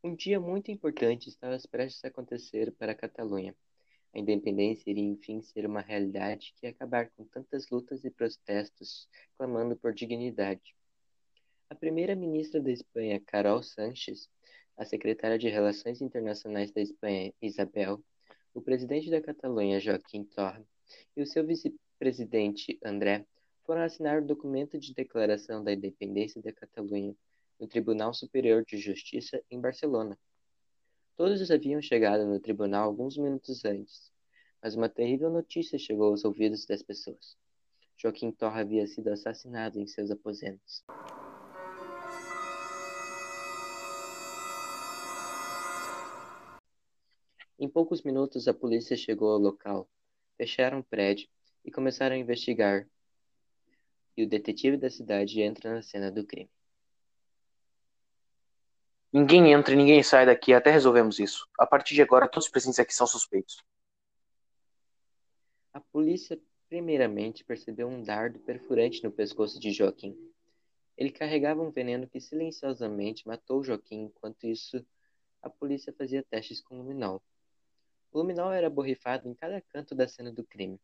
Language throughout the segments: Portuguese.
Um dia muito importante estava prestes a acontecer para a Catalunha. A independência iria enfim ser uma realidade que ia acabar com tantas lutas e protestos clamando por dignidade. A primeira-ministra da Espanha, Carol Sánchez, a secretária de Relações Internacionais da Espanha, Isabel, o presidente da Catalunha, Joaquim Torra, e o seu vice-presidente, André, foram assinar o documento de declaração da independência da Catalunha no Tribunal Superior de Justiça em Barcelona. Todos haviam chegado no tribunal alguns minutos antes, mas uma terrível notícia chegou aos ouvidos das pessoas. Joaquim Torra havia sido assassinado em seus aposentos. Em poucos minutos, a polícia chegou ao local, fecharam o prédio e começaram a investigar. E o detetive da cidade entra na cena do crime. Ninguém entra e ninguém sai daqui até resolvemos isso. A partir de agora, todos os presentes aqui são suspeitos. A polícia primeiramente percebeu um dardo perfurante no pescoço de Joaquim. Ele carregava um veneno que silenciosamente matou Joaquim, enquanto isso a polícia fazia testes com luminol. O luminol era borrifado em cada canto da cena do crime,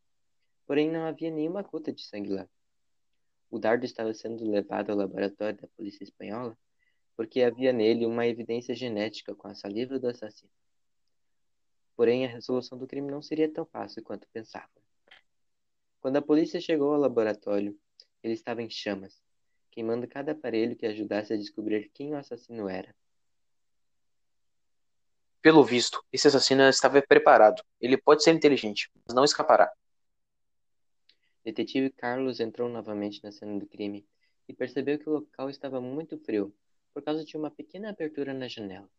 porém não havia nenhuma gota de sangue lá. O dardo estava sendo levado ao laboratório da polícia espanhola porque havia nele uma evidência genética com a saliva do assassino. Porém, a resolução do crime não seria tão fácil quanto pensavam. Quando a polícia chegou ao laboratório, ele estava em chamas, queimando cada aparelho que ajudasse a descobrir quem o assassino era. Pelo visto, esse assassino estava preparado. Ele pode ser inteligente, mas não escapará. Detetive Carlos entrou novamente na cena do crime e percebeu que o local estava muito frio por causa de uma pequena abertura na janela.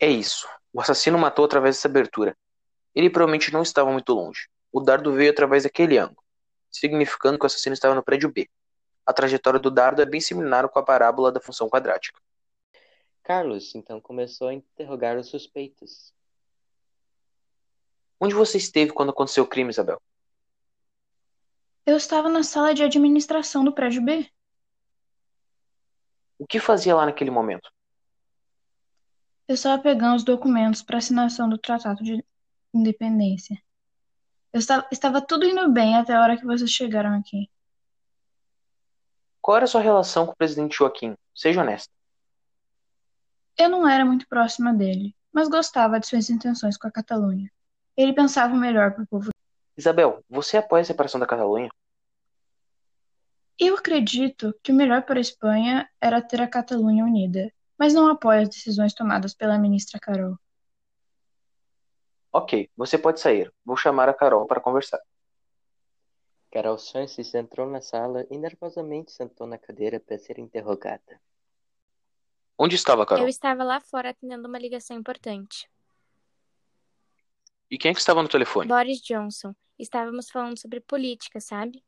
É isso. O assassino matou através dessa abertura. Ele provavelmente não estava muito longe. O dardo veio através daquele ângulo, significando que o assassino estava no prédio B. A trajetória do dardo é bem similar com a parábola da função quadrática. Carlos então começou a interrogar os suspeitos. Onde você esteve quando aconteceu o crime, Isabel? Eu estava na sala de administração do prédio B. O que fazia lá naquele momento? Eu estava pegando os documentos para assinação do Tratado de Independência. Eu estava, estava tudo indo bem até a hora que vocês chegaram aqui. Qual era a sua relação com o presidente Joaquim? Seja honesta. Eu não era muito próxima dele, mas gostava de suas intenções com a Catalunha. Ele pensava melhor para o povo. Isabel, você apoia a separação da Catalunha? Eu acredito que o melhor para a Espanha era ter a Catalunha unida, mas não apoio as decisões tomadas pela ministra Carol. Ok, você pode sair. Vou chamar a Carol para conversar. Carol Sanches entrou na sala e nervosamente sentou na cadeira para ser interrogada. Onde estava, Carol? Eu estava lá fora atendendo uma ligação importante. E quem é que estava no telefone? Boris Johnson. Estávamos falando sobre política, sabe?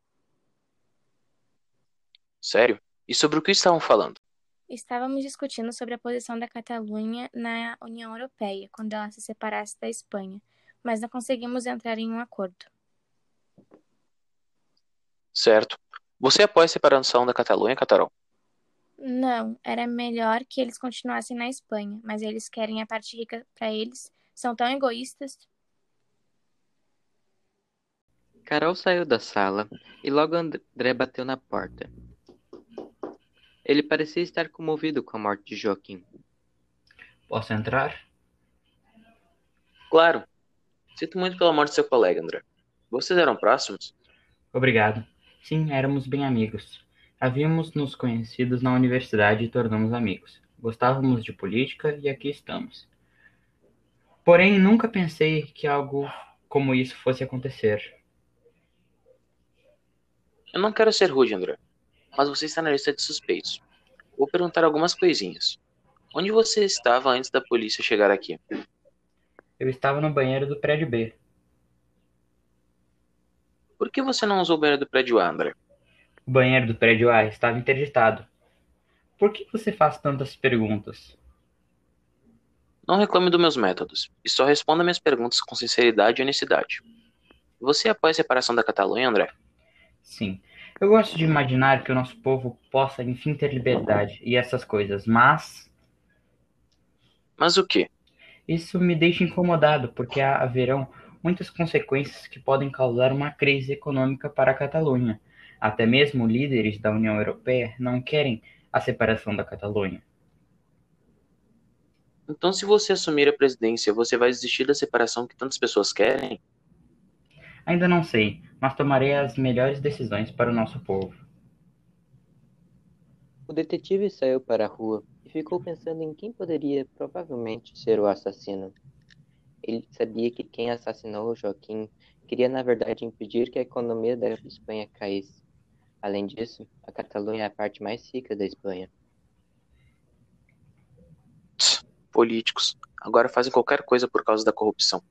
Sério? E sobre o que estavam falando? Estávamos discutindo sobre a posição da Catalunha na União Europeia quando ela se separasse da Espanha, mas não conseguimos entrar em um acordo. Certo. Você apoia a separação da Catalunha, Catarol? Não, era melhor que eles continuassem na Espanha, mas eles querem a parte rica para eles. São tão egoístas. Carol saiu da sala e logo André bateu na porta. Ele parecia estar comovido com a morte de Joaquim. Posso entrar? Claro. Sinto muito pela morte de seu colega, André. Vocês eram próximos? Obrigado. Sim, éramos bem amigos. Havíamos nos conhecidos na universidade e tornamos amigos. Gostávamos de política e aqui estamos. Porém, nunca pensei que algo como isso fosse acontecer. Eu não quero ser rude, André mas você está na lista de suspeitos. Vou perguntar algumas coisinhas. Onde você estava antes da polícia chegar aqui? Eu estava no banheiro do prédio B. Por que você não usou o banheiro do prédio A, André? O banheiro do prédio A estava interditado. Por que você faz tantas perguntas? Não reclame dos meus métodos, e só responda minhas perguntas com sinceridade e honestidade. Você apoia a separação da Catalunha, André? Sim. Eu gosto de imaginar que o nosso povo possa, enfim, ter liberdade e essas coisas, mas Mas o quê? Isso me deixa incomodado, porque haverão muitas consequências que podem causar uma crise econômica para a Catalunha. Até mesmo líderes da União Europeia não querem a separação da Catalunha. Então, se você assumir a presidência, você vai desistir da separação que tantas pessoas querem? Ainda não sei, mas tomarei as melhores decisões para o nosso povo. O detetive saiu para a rua e ficou pensando em quem poderia provavelmente ser o assassino. Ele sabia que quem assassinou Joaquim queria, na verdade, impedir que a economia da Espanha caísse. Além disso, a Catalunha é a parte mais rica da Espanha. Políticos. Agora fazem qualquer coisa por causa da corrupção.